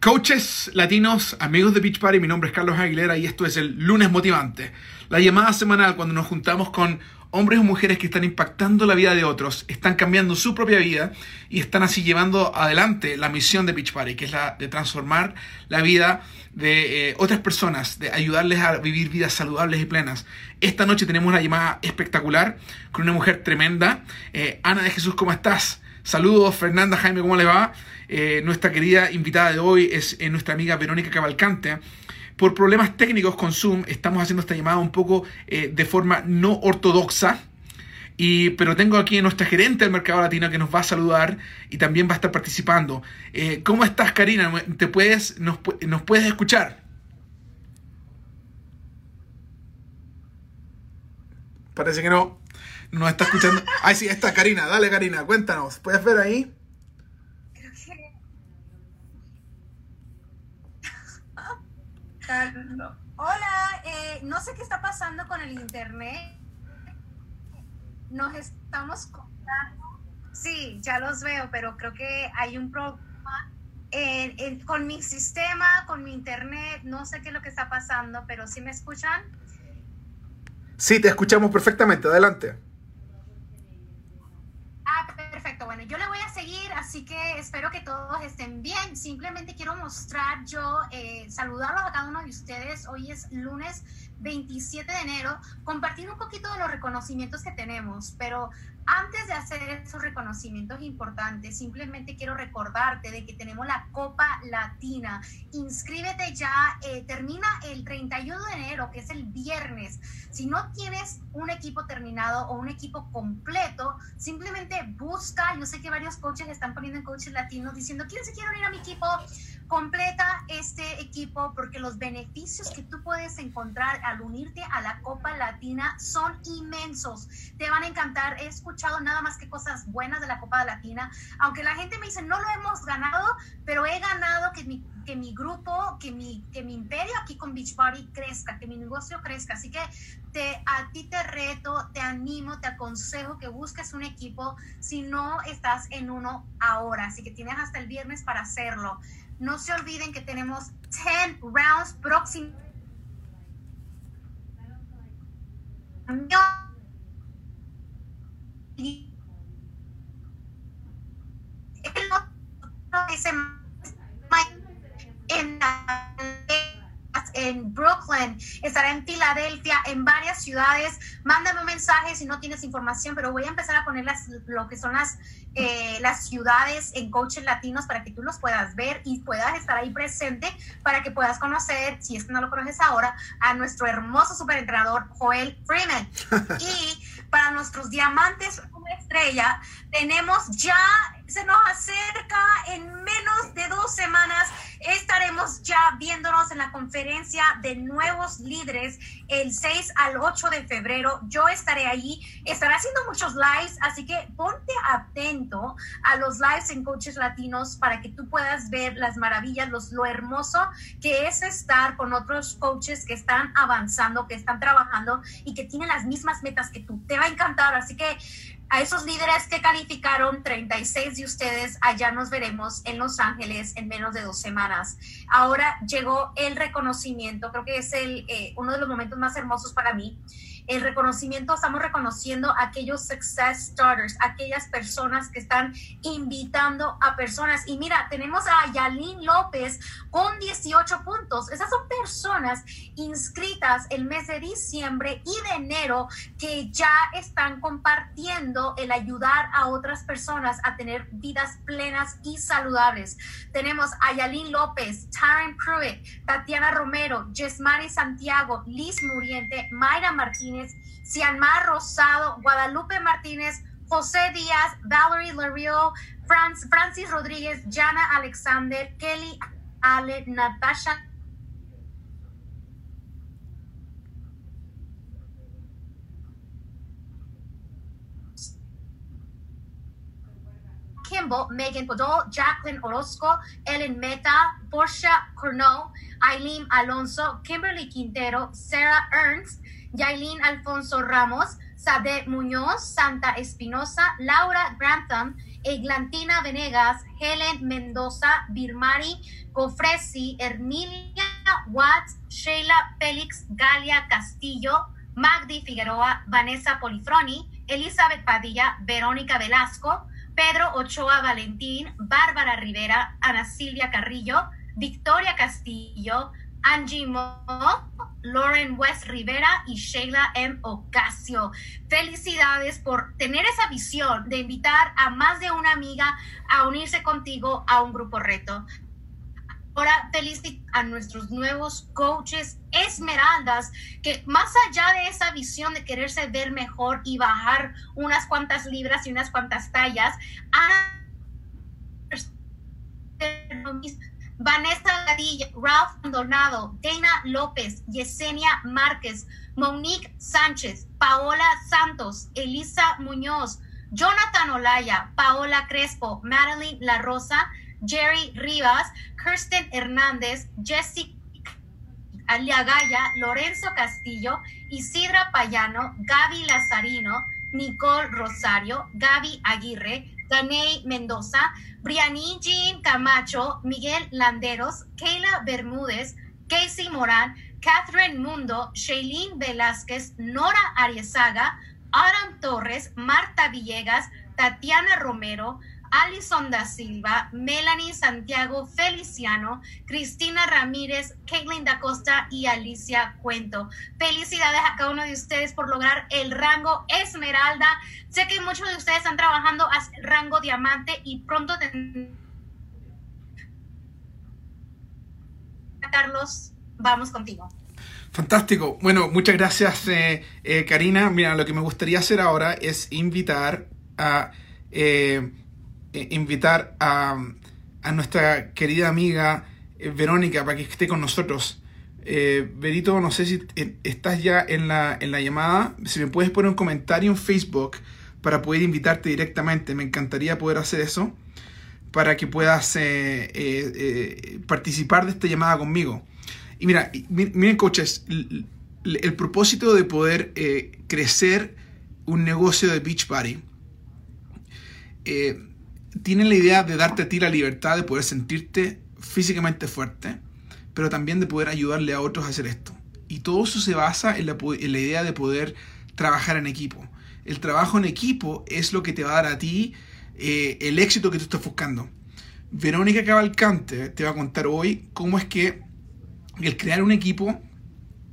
Coaches latinos, amigos de Beach Party, mi nombre es Carlos Aguilera y esto es el lunes motivante. La llamada semanal cuando nos juntamos con hombres o mujeres que están impactando la vida de otros, están cambiando su propia vida y están así llevando adelante la misión de Beach Party, que es la de transformar la vida de eh, otras personas, de ayudarles a vivir vidas saludables y plenas. Esta noche tenemos una llamada espectacular con una mujer tremenda. Eh, Ana de Jesús, ¿cómo estás? Saludos, Fernanda, Jaime, ¿cómo le va? Eh, nuestra querida invitada de hoy es eh, nuestra amiga Verónica Cavalcante. Por problemas técnicos con Zoom, estamos haciendo esta llamada un poco eh, de forma no ortodoxa. Y, pero tengo aquí a nuestra gerente del mercado latino que nos va a saludar y también va a estar participando. ¿Cómo estás, Karina? ¿Te puedes, nos, nos puedes escuchar? Parece que no. No está escuchando. Ay, sí, está Karina. Dale, Karina, cuéntanos. ¿Puedes ver ahí? Hola, eh, no sé qué está pasando con el internet. Nos estamos contando. Sí, ya los veo, pero creo que hay un problema con mi sistema, con mi internet. No sé qué es lo que está pasando, pero ¿sí me escuchan? Sí, te escuchamos perfectamente. Adelante. bueno, así que espero que todos estén bien. Simplemente quiero mostrar yo, eh, saludarlos a cada uno de ustedes. Hoy es lunes 27 de enero, compartir un poquito de los reconocimientos que tenemos, pero antes de hacer esos reconocimientos importantes, simplemente quiero recordarte de que tenemos la Copa Latina. Inscríbete ya, eh, termina el 31 de enero, que es el viernes. Si no tienes un equipo terminado o un equipo completo, simplemente busca, yo sé que varios coaches están poniendo en coaches latinos diciendo, ¿quién se quiere unir a mi equipo? Completa este equipo porque los beneficios que tú puedes encontrar al unirte a la Copa Latina son inmensos. Te van a encantar. He escuchado nada más que cosas buenas de la Copa Latina. Aunque la gente me dice, no lo hemos ganado, pero he ganado que mi, que mi grupo, que mi, que mi imperio aquí con Beachbody crezca, que mi negocio crezca. Así que te, a ti te reto, te animo, te aconsejo que busques un equipo si no estás en uno ahora. Así que tienes hasta el viernes para hacerlo. No se olviden que tenemos 10 rounds próximos. En en Brooklyn, estará en Filadelfia, en varias ciudades. Mándame un mensaje si no tienes información, pero voy a empezar a poner las, lo que son las, eh, las ciudades en coaches latinos para que tú los puedas ver y puedas estar ahí presente para que puedas conocer, si es que no lo conoces ahora, a nuestro hermoso superentrenador Joel Freeman. y para nuestros diamantes una estrella, tenemos ya, se nos acerca en de dos semanas, estaremos ya viéndonos en la conferencia de nuevos líderes el 6 al 8 de febrero. Yo estaré ahí, estaré haciendo muchos lives, así que ponte atento a los lives en Coaches Latinos para que tú puedas ver las maravillas, los, lo hermoso que es estar con otros coaches que están avanzando, que están trabajando y que tienen las mismas metas que tú. Te va a encantar, así que a esos líderes que calificaron, 36 de ustedes, allá nos veremos en Los Ángeles en menos de dos semanas. Ahora llegó el reconocimiento, creo que es el, eh, uno de los momentos más hermosos para mí el reconocimiento, estamos reconociendo a aquellos success starters, aquellas personas que están invitando a personas. Y mira, tenemos a Yalín López con 18 puntos. Esas son personas inscritas el mes de diciembre y de enero que ya están compartiendo el ayudar a otras personas a tener vidas plenas y saludables. Tenemos a Yalín López, Taryn Pruitt, Tatiana Romero, Yesmari Santiago, Liz Muriente, Mayra Martínez, Cianmar Rosado, Guadalupe Martínez, José Díaz, Valerie Lario, Francis Rodríguez, Jana Alexander, Kelly Ale, Natasha Kimball, Megan Podol, Jacqueline Orozco, Ellen Meta, Portia Cornell, Eileen Alonso, Kimberly Quintero, Sarah Ernst, Yailin Alfonso Ramos, Sade Muñoz, Santa Espinosa, Laura Grantham, Eglantina Venegas, Helen Mendoza, Birmari Cofresi, Herminia Watts, Sheila Félix, Galia Castillo, Magdi Figueroa, Vanessa Polifroni, Elizabeth Padilla, Verónica Velasco, Pedro Ochoa Valentín, Bárbara Rivera, Ana Silvia Carrillo, Victoria Castillo, Angie Mo, Lauren West Rivera y Sheila M. Ocasio. Felicidades por tener esa visión de invitar a más de una amiga a unirse contigo a un grupo reto. Ahora felicito a nuestros nuevos coaches esmeraldas que más allá de esa visión de quererse ver mejor y bajar unas cuantas libras y unas cuantas tallas, han Vanessa Gadilla, Ralph Maldonado, Dana López, Yesenia Márquez, Monique Sánchez, Paola Santos, Elisa Muñoz, Jonathan Olaya, Paola Crespo, Madeline La Rosa, Jerry Rivas, Kirsten Hernández, Jessica Aliagaya, Lorenzo Castillo, Isidra Payano, Gaby Lazarino, Nicole Rosario, Gaby Aguirre, Daney Mendoza, Briani Jean Camacho, Miguel Landeros, Kayla Bermúdez, Casey Morán, Catherine Mundo, Shailene Velázquez, Nora Ariezaga, Adam Torres, Marta Villegas, Tatiana Romero, Alison da Silva, Melanie Santiago Feliciano, Cristina Ramírez, Caitlin da Costa y Alicia Cuento. Felicidades a cada uno de ustedes por lograr el rango Esmeralda. Sé que muchos de ustedes están trabajando a rango diamante y pronto Carlos, vamos contigo. Fantástico. Bueno, muchas gracias, eh, eh, Karina. Mira, lo que me gustaría hacer ahora es invitar a eh, eh, invitar a, nuestra querida amiga eh, Verónica para que esté con nosotros. Eh, Verito, no sé si estás ya en la, en la llamada. Si me puedes poner un comentario en Facebook para poder invitarte directamente. Me encantaría poder hacer eso para que puedas participar de esta llamada conmigo. Y mira, miren coaches, el, el propósito de poder crecer un negocio de Beach Party tienen la idea de darte a ti la libertad de poder sentirte físicamente fuerte, pero también de poder ayudarle a otros a hacer esto. Y todo eso se basa en la, idea de poder trabajar en equipo. El trabajo en equipo es lo que te va a dar a ti eh, el éxito que tú estás buscando. Verónica Cavalcante te va a contar hoy cómo es que el crear un equipo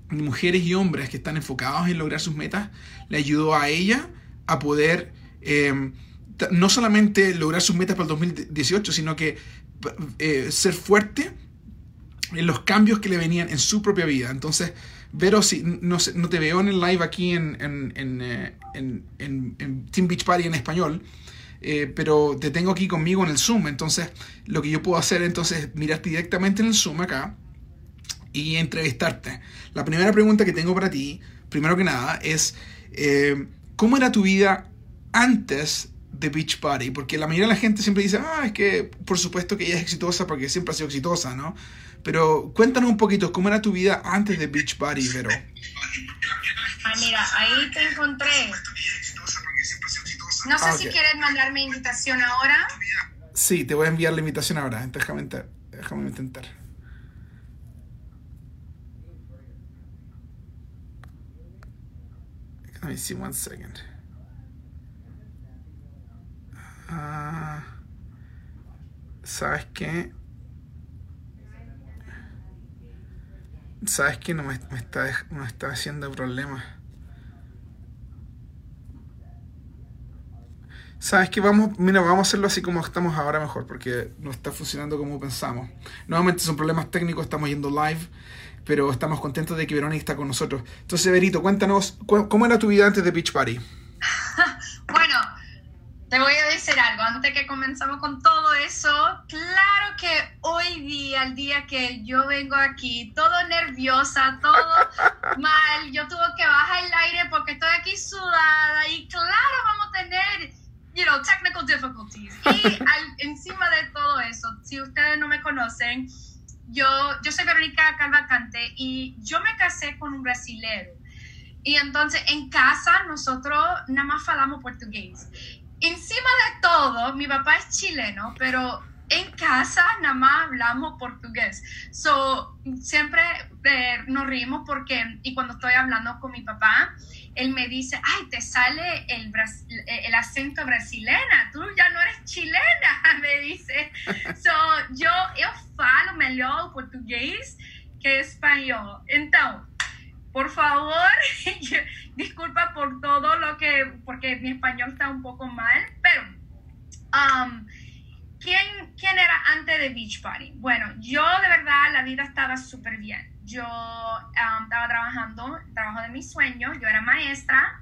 de mujeres y hombres que están enfocados en lograr sus metas le ayudó a ella a poder eh, no solamente lograr sus metas para el 2018, sino que eh, ser fuerte en los cambios que le venían en su propia vida. Entonces, Vero, si no, te veo en el live aquí en, en, eh, Team Beach Party en español, eh, pero te tengo aquí conmigo en el Zoom. Entonces, lo que yo puedo hacer entonces es mirarte directamente en el Zoom acá y entrevistarte. La primera pregunta que tengo para ti, primero que nada, es ¿cómo era tu vida antes de Beach Party, porque la mayoría de la gente siempre dice, ah, es que por supuesto que ella es exitosa porque siempre ha sido exitosa, ¿no? Pero cuéntanos un poquito, ¿cómo era tu vida antes de Beach Party, Vero? Ay, mira, ahí te encontré. No sé ah, si quieres mandarme invitación ahora. Sí, te voy a enviar la invitación ahora. Déjame, déjame intentar. Let me see one second. Ah, ¿Sabes qué? ¿Sabes qué? No me, está, está haciendo problemas. ¿Sabes qué? Vamos, mira, vamos a hacerlo así como estamos ahora mejor, porque no está funcionando como pensamos. Nuevamente son problemas técnicos, estamos yendo live, pero estamos contentos de que Verónica está con nosotros. Entonces, Verito, cuéntanos, ¿cómo era tu vida antes de Beach Party? bueno, te voy a que comenzamos con todo eso, claro que hoy día, el día que yo vengo aquí, todo nerviosa, todo mal, yo tuve que bajar el aire porque estoy aquí sudada y claro, vamos a tener, you know, technical difficulties. Y encima de todo eso, si ustedes no me conocen, yo, yo soy Verónica Calvacante y yo me casé con un brasilero. Y entonces en casa nosotros nada más hablamos portugués. Encima de todo, mi papá es chileno, pero en casa nada más hablamos portugués. So, siempre eh, nos rimos porque, y cuando estoy hablando con mi papá, él me dice, ay, te sale el, acento brasileña, tú ya no eres chilena, me dice. So, yo, yo falo mejor portugués que español. Entonces, por favor, disculpa por todo lo que, porque mi español está un poco mal, pero... Um, ¿quién, ¿quién era antes de Beach Party? Bueno, yo de verdad la vida estaba súper bien. Yo um, estaba trabajando, trabajo de mis sueños, yo era maestra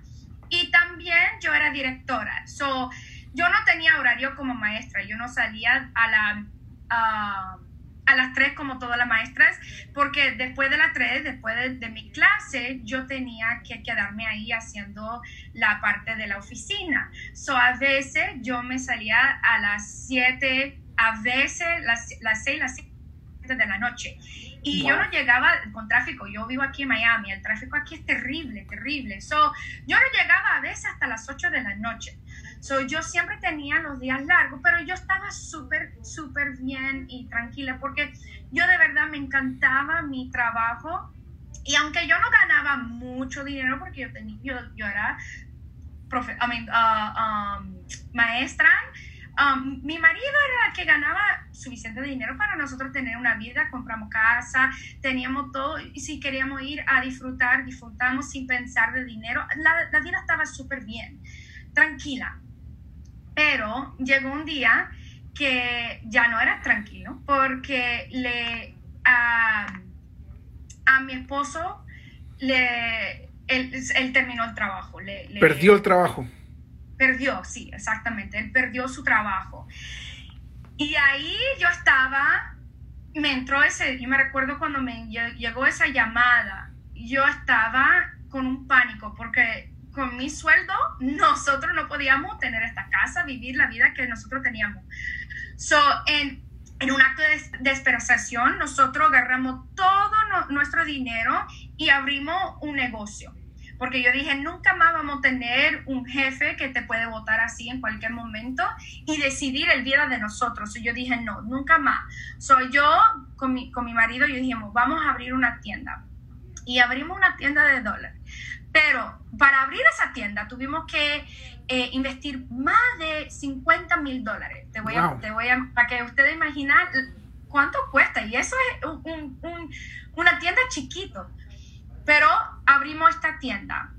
y también yo era directora. So, yo no tenía horario como maestra, yo no salía a la... a las 3 como todas las maestras, porque después de las 3, después de, mi clase, yo tenía que quedarme ahí haciendo la parte de la oficina. So, a veces yo me salía a las 7, a veces las, las 6, las 7 de la noche. Y yo no llegaba con tráfico, yo vivo aquí en Miami, el tráfico aquí es terrible, terrible. So, yo no llegaba a veces hasta las 8 de la noche. So, yo siempre tenía los días largos, pero yo estaba súper, súper bien y tranquila porque yo de verdad me encantaba mi trabajo. Y aunque yo no ganaba mucho dinero porque yo, tenía, yo, yo era profe, I mean, uh, um, maestra, um, mi marido era el que ganaba suficiente dinero para nosotros tener una vida, compramos casa, teníamos todo, y si queríamos ir a disfrutar, disfrutamos sin pensar de dinero, la, la vida estaba súper bien, tranquila. Pero llegó un día que ya no era tranquilo porque le a, mi esposo le él, terminó el trabajo. Le, perdió el trabajo. Perdió, sí, exactamente. Él perdió su trabajo. Y ahí yo estaba, me entró ese, yo me recuerdo cuando me llegó esa llamada, yo estaba con un pánico porque con mi sueldo nosotros no podíamos tener esta casa, vivir la vida que nosotros teníamos. So, en, en un acto de desesperación, nosotros agarramos todo nuestro dinero y abrimos un negocio. Porque yo dije, nunca más vamos a tener un jefe que te puede votar así en cualquier momento y decidir el vida de nosotros. Y yo dije, no, nunca más. Soy yo con mi, con mi marido, y dijimos, vamos a abrir una tienda. Y abrimos una tienda de dólares. Pero para abrir esa tienda tuvimos que eh, investir más de 50 mil dólares. Te voy, a, te voy a, para que ustedes imaginen cuánto cuesta. Y eso es un, un, una tienda chiquito. Pero abrimos esta tienda.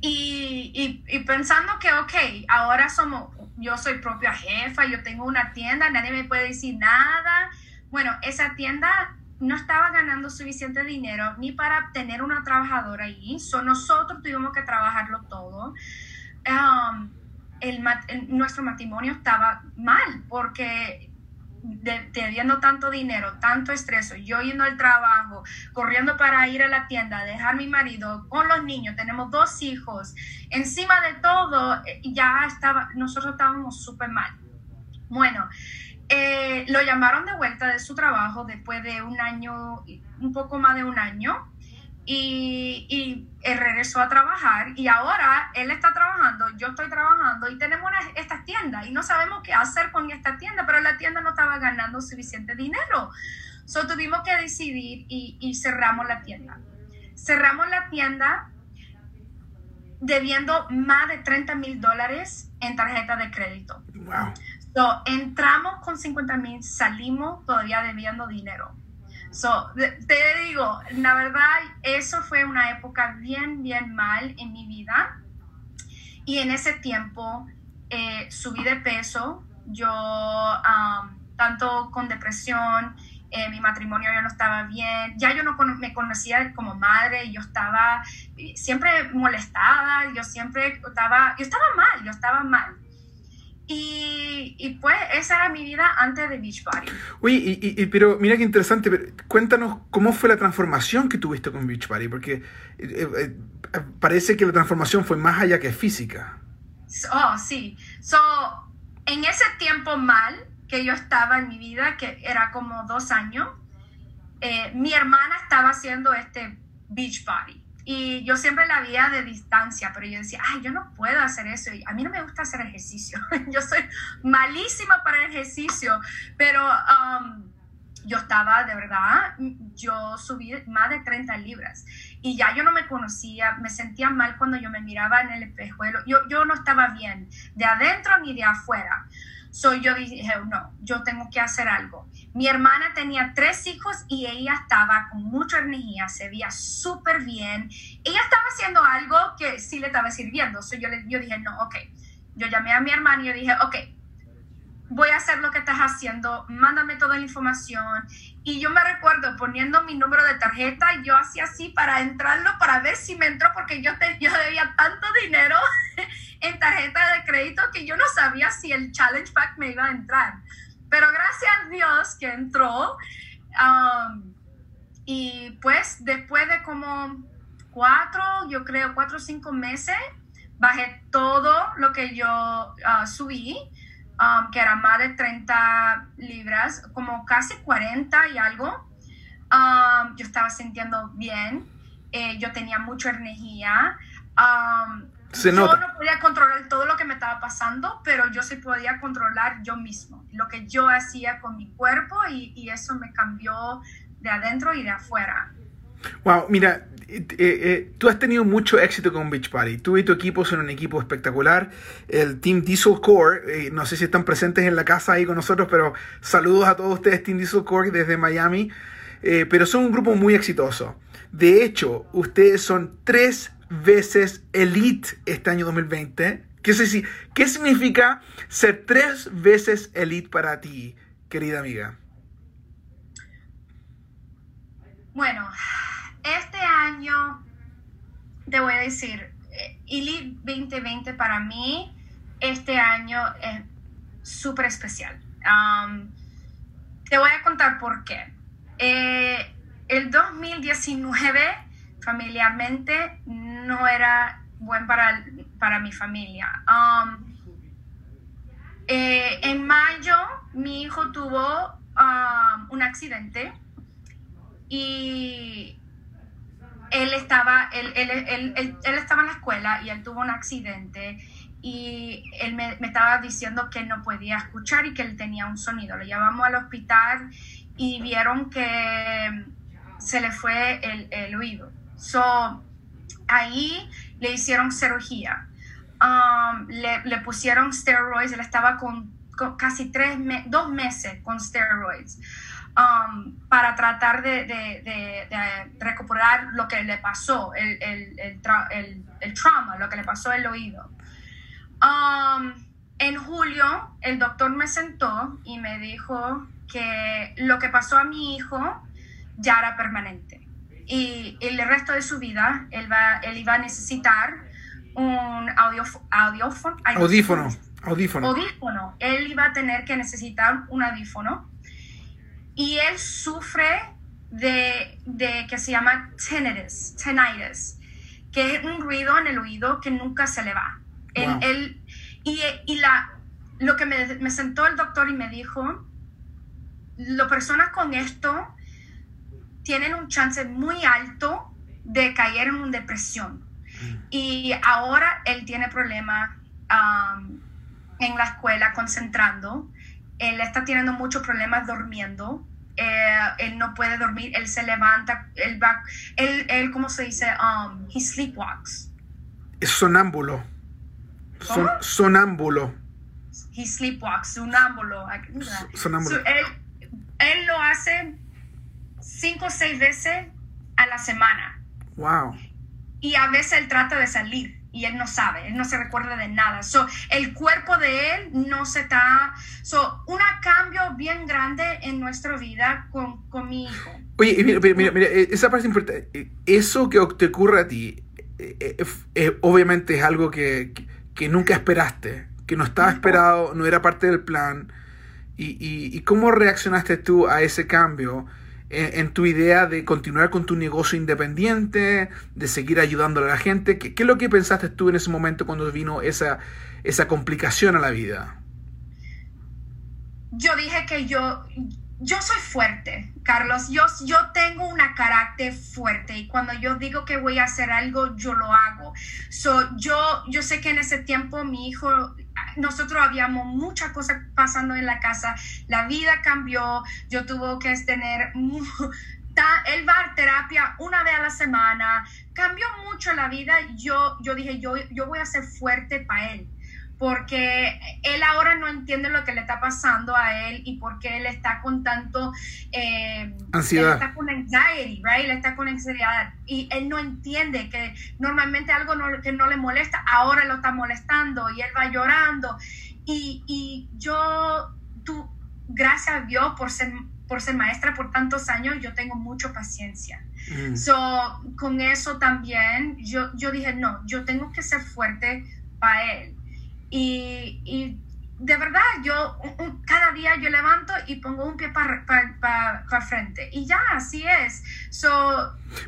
Y, y, y, pensando que, ok, ahora somos, yo soy propia jefa, yo tengo una tienda, nadie me puede decir nada. Bueno, esa tienda no estaba ganando suficiente dinero ni para tener una trabajadora ahí. So, nosotros tuvimos que trabajarlo todo. Um, el, nuestro matrimonio estaba mal porque debiendo tanto dinero, tanto estrés, yo yendo al trabajo, corriendo para ir a la tienda, dejar mi marido con los niños, tenemos dos hijos, encima de todo, eh, ya estaba, nosotros estábamos súper mal. Bueno, eh, lo llamaron de vuelta de su trabajo después de un año, un poco más de un año, y, y regresó a trabajar y ahora él está trabajando, yo estoy trabajando y tenemos esta tienda y no sabemos qué hacer con esta tienda, pero la tienda no estaba ganando suficiente dinero. So tuvimos que decidir y, y cerramos la tienda. Cerramos la tienda debiendo más de 30 mil dólares en tarjeta de crédito. Wow. So, entramos con 50 mil, salimos todavía debiendo dinero. So, te digo, la verdad, eso fue una época bien, bien mal en mi vida. Y en ese tiempo eh, subí de peso. Yo, tanto con depresión, eh, mi matrimonio ya no estaba bien, ya yo no me conocía como madre, yo estaba eh, siempre molestada, yo siempre estaba, yo estaba mal, yo estaba mal. Y, pues esa era mi vida antes de Beach Party. Oye, y, pero mira qué interesante, cuéntanos cómo fue la transformación que tuviste con Beach Party, porque eh, eh, eh, parece que la transformación fue más allá que física. Oh, sí. So, en ese tiempo mal que yo estaba en mi vida, que era como dos años, mi hermana estaba haciendo este Beach Party. Y yo siempre la veía de distancia, pero yo decía, ay, yo no puedo hacer eso. Y a mí no me gusta hacer ejercicio. yo soy malísima para el ejercicio, pero um, yo estaba, de verdad, yo subí más de 30 libras y ya yo no me conocía, me sentía mal cuando yo me miraba en el espejuelo. Yo, yo no estaba bien, de adentro ni de afuera. So yo dije, no, yo tengo que hacer algo. Mi hermana tenía tres hijos y ella estaba con mucha energía, se veía súper bien. Ella estaba haciendo algo que sí le estaba sirviendo. So yo, le, yo dije, no, ok. Yo llamé a mi hermana y yo dije, ok, voy a hacer lo que estás haciendo, mándame toda la información. Y yo me recuerdo poniendo mi número de tarjeta, yo hacía así para entrarlo, para ver si me entró, porque yo, te, yo debía tanto dinero en tarjeta de crédito que yo no sabía si el Challenge Pack me iba a entrar. Pero gracias a Dios que entró. Um, y pues después de como cuatro, yo creo cuatro o cinco meses, bajé todo lo que yo uh, subí, um, que era más de 30 libras, como casi 40 y algo. Um, yo estaba sintiendo bien, eh, yo tenía mucha energía. Se yo no podía controlar todo lo que me estaba pasando, pero yo sí podía controlar yo mismo, lo que yo hacía con mi cuerpo y, y eso me cambió de adentro y de afuera. Wow, mira, eh, eh, tú has tenido mucho éxito con Beach Party. Tú y tu equipo son un equipo espectacular. El Team Diesel Core, eh, no sé si están presentes en la casa ahí con nosotros, pero saludos a todos ustedes, Team Diesel Core, desde Miami. pero son un grupo muy exitoso. De hecho, ustedes son tres veces elite este año 2020. ¿Qué, ¿Qué significa ser tres veces elite para ti, querida amiga? Bueno, este año te voy a decir, eh, Elite 2020 para mí, este año es súper especial. Um, te voy a contar por qué. Eh, el 2019 familiarmente no era buen para, para mi familia. Um, eh, en mayo mi hijo tuvo um, un accidente y él estaba, él, estaba en la escuela y él tuvo un accidente y él me, estaba diciendo que no podía escuchar y que él tenía un sonido. Lo llevamos al hospital y vieron que se le fue el, el oído. So, ahí le hicieron cirugía. Um, le, pusieron steroids, él estaba con, casi tres dos meses con steroids um, para tratar de, recuperar lo que le pasó, el, el, trauma, lo que le pasó el oído. Um, en julio, el doctor me sentó y me dijo que lo que pasó a mi hijo ya era permanente y el resto de su vida él, va, él iba a necesitar un audio, audífono. Audífono. Audífono. Él iba a tener que necesitar un audífono. Y él sufre de, de que se llama tinnitus, tinnitus, que es un ruido en el oído que nunca se le va. Él, y, y la, lo que me, me sentó el doctor y me dijo, las personas con esto tienen un chance muy alto de caer en una depresión. Mm. Y ahora él tiene problemas um, en la escuela concentrando. Él está teniendo muchos problemas durmiendo. Eh, él no puede dormir, él se levanta, él va, él, él ¿cómo se dice? Um, he sleepwalks. Es sonámbulo. sonámbulo. He sleepwalks, sonámbulo. sonámbulo. él, él lo hace cinco o seis veces a la semana. Wow. Y a veces él trata de salir y él no sabe, él no se recuerda de nada. So, el cuerpo de él no se está... So, un cambio bien grande en nuestra vida con, con mi hijo. Oye, mira, mira, mira, eh, esa parte importante. Eh, eso que te ocurre a ti, eh, obviamente es algo que, que, nunca esperaste, que no estaba esperado, no era parte del plan. Y, y, y cómo reaccionaste tú a ese cambio? En, tu idea de continuar con tu negocio independiente, de seguir ayudando a la gente? ¿Qué, es lo que pensaste tú en ese momento cuando vino esa, esa complicación a la vida? Yo dije que yo, yo soy fuerte, Carlos. Yo, yo tengo una carácter fuerte y cuando yo digo que voy a hacer algo, yo lo hago. So, yo, yo sé que en ese tiempo mi hijo, nosotros habíamos muchas cosas pasando en la casa. La vida cambió. Yo tuve que tener... Él va a terapia una vez a la semana. Cambió mucho la vida. Yo, yo dije, yo, yo voy a ser fuerte para él porque él ahora no entiende lo que le está pasando a él y por qué él está con tanto eh, ansiedad. Él está con anxiety, right? Él está con ansiedad y él no entiende que normalmente algo que no le molesta, ahora lo está molestando y él va llorando. Y, y yo, tú, gracias a Dios por ser, por ser maestra por tantos años, yo tengo mucha paciencia. Mm. So, con eso también, yo, yo dije, no, yo tengo que ser fuerte para él y, de verdad, yo cada día yo levanto y pongo un pie para pa, frente. Y ya, así es. So,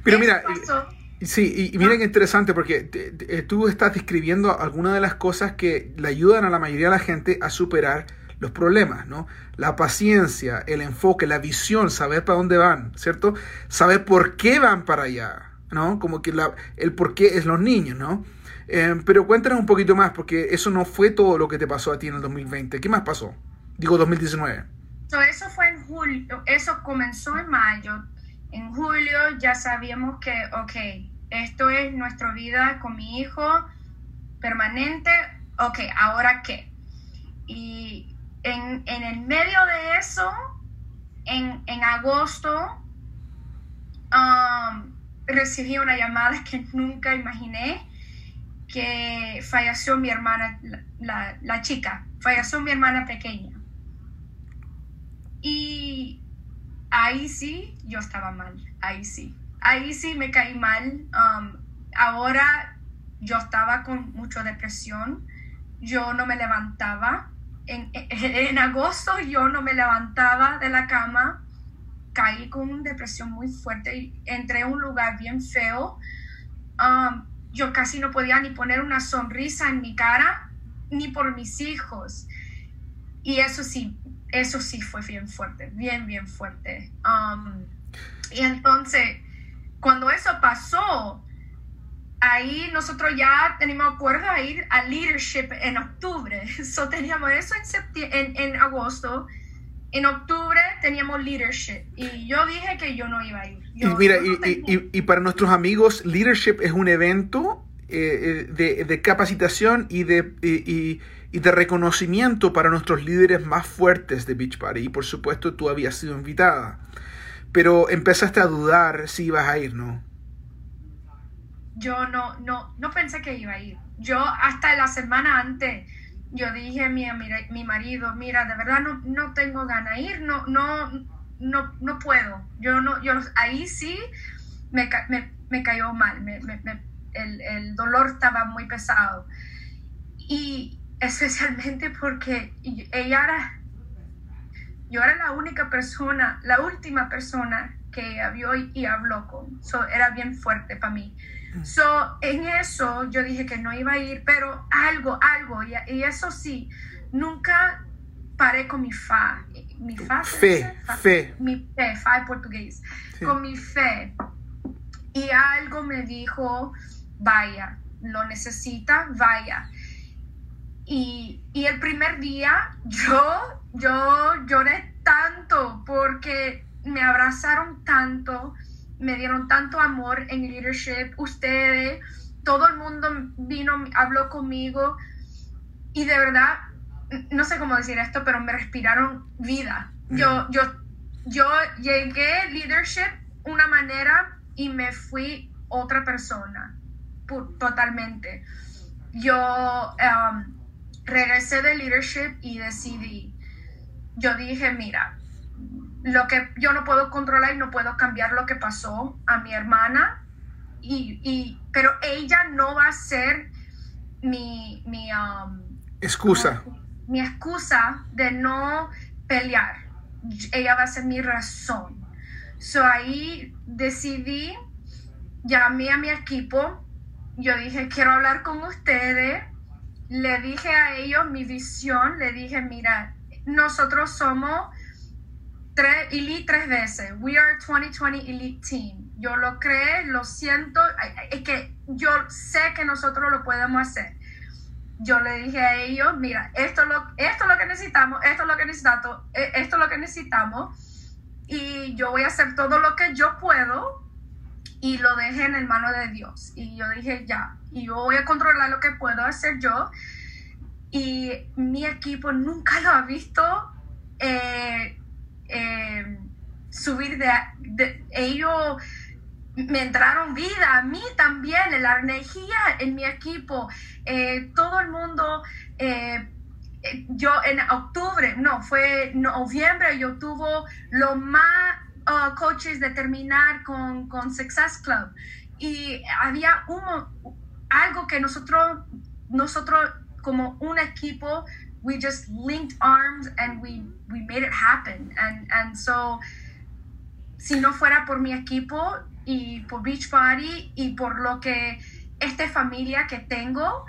Pero mira, sí, y, qué interesante porque eh, tú estás describiendo algunas de las cosas que le ayudan a la mayoría de la gente a superar los problemas, ¿no? La paciencia, el enfoque, la visión, saber para dónde van, ¿cierto? Saber por qué van para allá, ¿no? Como que la, el por qué es los niños, ¿no? Em, pero cuéntanos un poquito más, porque eso no fue todo lo que te pasó a ti en el 2020. ¿Qué más pasó? Digo 2019. eso fue en julio, eso comenzó en mayo. En julio ya sabíamos que, ok, esto es nuestra vida con mi hijo permanente, ok, ¿ahora qué? Y en, el medio de eso, en, agosto, um, recibí una llamada que nunca imaginé que falleció mi hermana, la, chica, falleció mi hermana pequeña. Y ahí sí, yo estaba mal, ahí sí. Ahí sí me caí mal. Um, ahora yo estaba con mucha depresión, yo no me levantaba. En, en, agosto yo no me levantaba de la cama, caí con una depresión muy fuerte entré a un lugar bien feo. Um, yo casi no podía ni poner una sonrisa en mi cara, ni por mis hijos. Y eso sí, eso sí fue bien fuerte, bien, bien fuerte. Um, y entonces, cuando eso pasó, ahí nosotros ya teníamos acuerdo a ir a leadership en octubre. So teníamos eso en, en, en agosto. En octubre teníamos leadership y yo dije que yo no iba a ir y mira, y, para nuestros amigos, Leadership es un evento eh, eh, de, capacitación y de, y, de reconocimiento para nuestros líderes más fuertes de Beach Party. Y por supuesto tú habías sido invitada. Pero empezaste a dudar si ibas a ir, ¿no? Yo no, no, no pensé que iba a ir. Yo hasta la semana antes, yo dije a mi, mi marido, mira, de verdad no, no tengo ganas de ir, no, no, no, no puedo. Yo no, yo ahí sí me, me, cayó mal, el, el, dolor estaba muy pesado. Y especialmente porque ella era, yo era la única persona, la última persona que vio y habló con. So, era bien fuerte para mí. So, en eso yo dije que no iba a ir, pero algo, algo, y, y eso sí, nunca paré con mi fa. Mi fa. Fe, fe. Mi fe, fa en portugués. Con mi fe. Y algo me dijo, vaya, lo necesita, vaya. Y, y, el primer día yo, yo lloré tanto porque me abrazaron tanto, me dieron tanto amor en leadership, ustedes, todo el mundo vino, habló conmigo y de verdad no sé cómo decir esto, pero me respiraron vida. Yo, yo, yo llegué leadership una manera y me fui otra persona, totalmente. Yo um, regresé de leadership y decidí, yo dije, mira, lo que yo no puedo controlar y no puedo cambiar lo que pasó a mi hermana, y, pero ella no va a ser mi, mi um, excusa mi excusa de no pelear. Ella va a ser mi razón. So ahí decidí, llamé a mi equipo, yo dije, quiero hablar con ustedes. Le dije a ellos mi visión, le dije, mira, nosotros somos tres, Elite tres veces. We are 2020 Elite Team. Yo lo creé, lo siento. Es que yo sé que nosotros lo podemos hacer. Yo le dije a ellos, mira, esto es lo, esto es lo que necesitamos, esto es lo que necesitamos, e, esto es lo que necesitamos. Y yo voy a hacer todo lo que yo puedo y lo dejé en el mano de Dios. Y yo dije, ya, y yo voy a controlar lo que puedo hacer yo. Y mi equipo nunca lo ha visto eh, eh, subir de, ellos me entraron vida a mí también, la energía en mi equipo, eh, todo el mundo, yo en octubre, no, fue noviembre, yo tuvo lo más uh, coaches de terminar con, con Success Club. Y había algo que nosotros, nosotros como un equipo, we just linked arms and we, we made it happen. And, and so, si no fuera por mi equipo y por Beach Party y por lo que esta familia que tengo,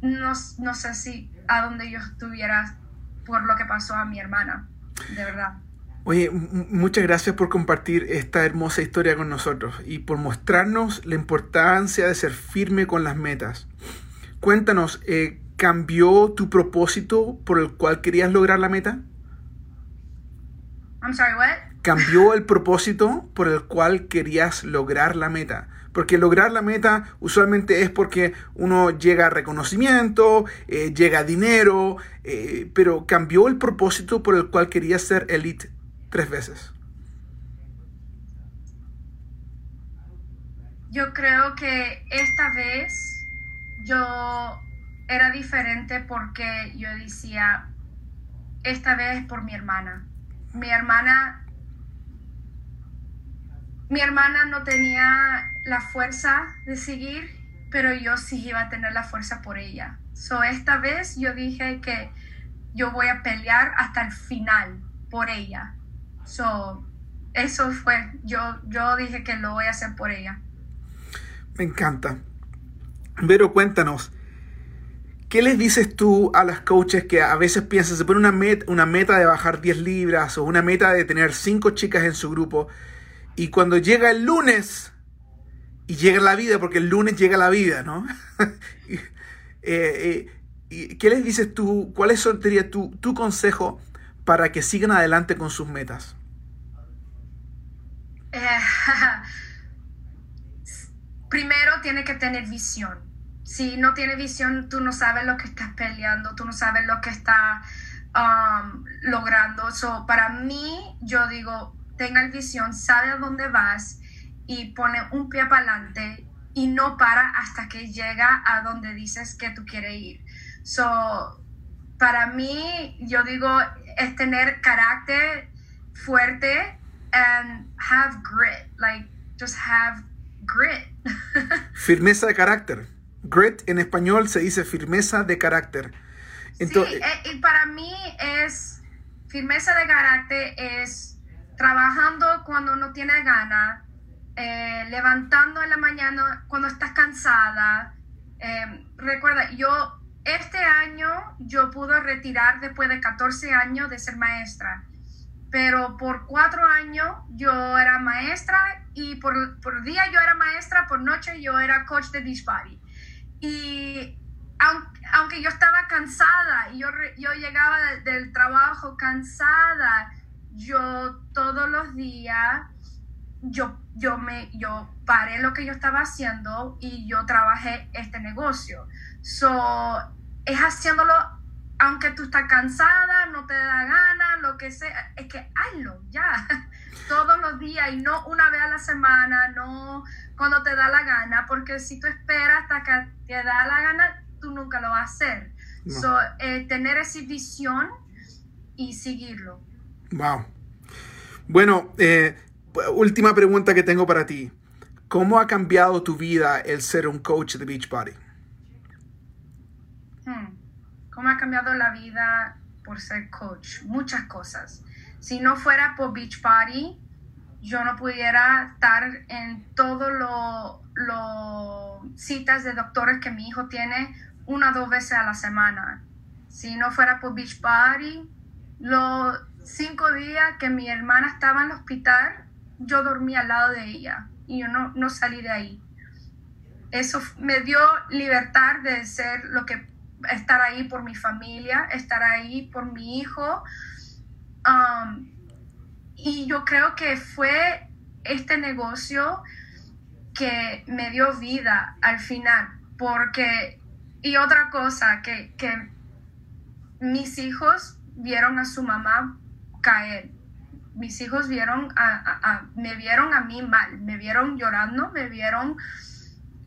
no, no sé si a dónde yo estuviera por lo que pasó a mi hermana, de verdad. Oye, muchas gracias por compartir esta hermosa historia con nosotros y por mostrarnos la importancia de ser firme con las metas. Cuéntanos, eh, ¿cambió tu propósito por el cual querías lograr la meta? I'm sorry, what? ¿Cambió el propósito por el cual querías lograr la meta? Porque lograr la meta usualmente es porque uno llega a reconocimiento, eh, llega a dinero, eh, pero cambió el propósito por el cual querías ser elite tres veces. Yo creo que esta vez yo era diferente porque yo decía, esta vez por mi hermana. Mi hermana, mi hermana no tenía la fuerza de seguir, pero yo sí iba a tener la fuerza por ella. So esta vez yo dije que yo voy a pelear hasta el final por ella. So, eso fue, yo, yo dije que lo voy a hacer por ella. Me encanta. Vero, cuéntanos, ¿qué les dices tú a las coaches que a veces piensan, se pone una, meta, una meta de bajar 10 libras o una meta de tener 5 chicas en su grupo y cuando llega el lunes y llega la vida, porque el lunes llega la vida, ¿no? Eh, eh, ¿Qué les dices tú? ¿Cuál sería tu, tu consejo para que sigan adelante con sus metas? Eh, primero tiene que tener visión. Si no tiene visión, tú no sabes lo que estás peleando, tú no sabes lo que estás um, logrando. So, para mí, yo digo, tenga visión, sabe a dónde vas y pone un pie para adelante y no para hasta que llega a donde dices que tú quieres ir. So, para mí, yo digo, es tener carácter fuerte and have grit, like just have grit. firmeza de carácter. Grit en español se dice firmeza de carácter. Entonces, sí, eh, y para mí es firmeza de carácter es trabajando cuando no tiene ganas, eh, levantando en la mañana cuando estás cansada. Eh, recuerda, yo este año yo pude retirar después de 14 años de ser maestra pero por cuatro años yo era maestra y por, por día yo era maestra, por noche yo era coach de beach body. Y aunque, yo estaba cansada yo, yo llegaba del, trabajo cansada, yo todos los días, yo, yo, me, yo paré lo que yo estaba haciendo y yo trabajé este negocio. So, es haciéndolo aunque tú estás cansada, no te da gana, lo que sea, es que hazlo ya, todos los días y no una vez a la semana, no cuando te da la gana, porque si tú esperas hasta que te da la gana, tú nunca lo vas a hacer. So, eh, tener esa visión y seguirlo. Wow. Bueno, eh, última pregunta que tengo para ti. ¿Cómo ha cambiado tu vida el ser un coach de Beachbody? Hmm cómo ha cambiado la vida por ser coach, muchas cosas. Si no fuera por Beach Party, yo no pudiera estar en todos los citas de doctores que mi hijo tiene una o dos veces a la semana. Si no fuera por Beach Party, lo, cinco días que mi hermana estaba en el hospital, yo dormí al lado de ella y yo no, no salí de ahí. Eso me dio libertad de ser lo que, estar ahí por mi familia, estar ahí por mi hijo. Um, y yo creo que fue este negocio que me dio vida al final, porque, y otra cosa, que, que mis hijos vieron a su mamá caer. Mis hijos vieron a, me vieron a mí mal, me vieron llorando, me vieron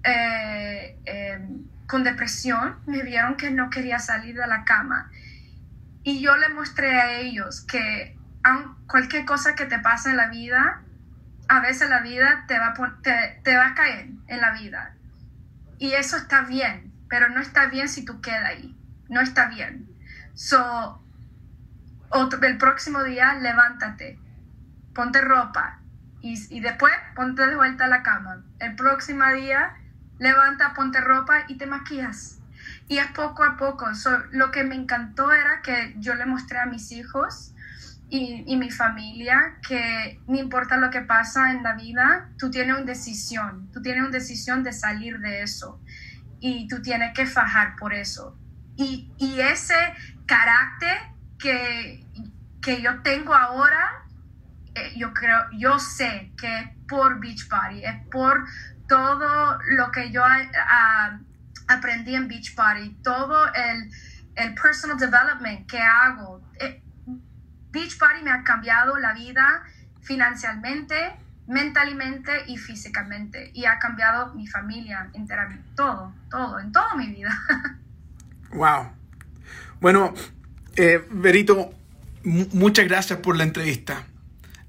eh, em, con depresión, me vieron que no quería salir de la cama. Y yo le mostré a ellos que cualquier cosa que te pasa en la vida, a veces la vida te va, te, te va a caer en la vida. Y eso está bien, pero no está bien si tú quedas ahí. No está bien. So, el próximo día levántate, ponte ropa y, después ponte de vuelta a la cama. El próximo día levanta, ponte ropa y te maquillas. Y es poco a poco. lo que me encantó era que yo le mostré a mis hijos y, y, mi familia que no importa lo que pasa en la vida, tú tienes una decisión, tú tienes una decisión de salir de eso y tú tienes que fajar por eso. Y, y ese carácter que, que yo tengo ahora, eh, yo creo, yo sé que es por Beachbody, es por todo lo que yo aprendí en Beachbody, todo el, el, personal development que hago. Eh, Beachbody me ha cambiado la vida financieramente, mentalmente y físicamente. Y ha cambiado mi familia enteramente, todo, todo, en toda mi vida. Wow. Bueno, eh, Berito, muchas gracias por la entrevista.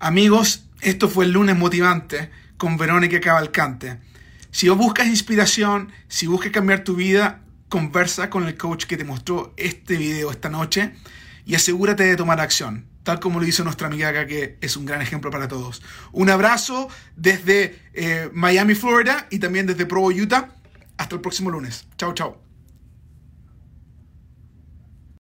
Amigos, esto fue el lunes motivante con Verónica Cavalcante. Si vos buscas inspiración, si buscas cambiar tu vida, conversa con el coach que te mostró este video esta noche y asegúrate de tomar acción, tal como lo hizo nuestra amiga acá, que es un gran ejemplo para todos. Un abrazo desde eh, Miami, Florida y también desde Provo, Utah. Hasta el próximo lunes. Chao, chao.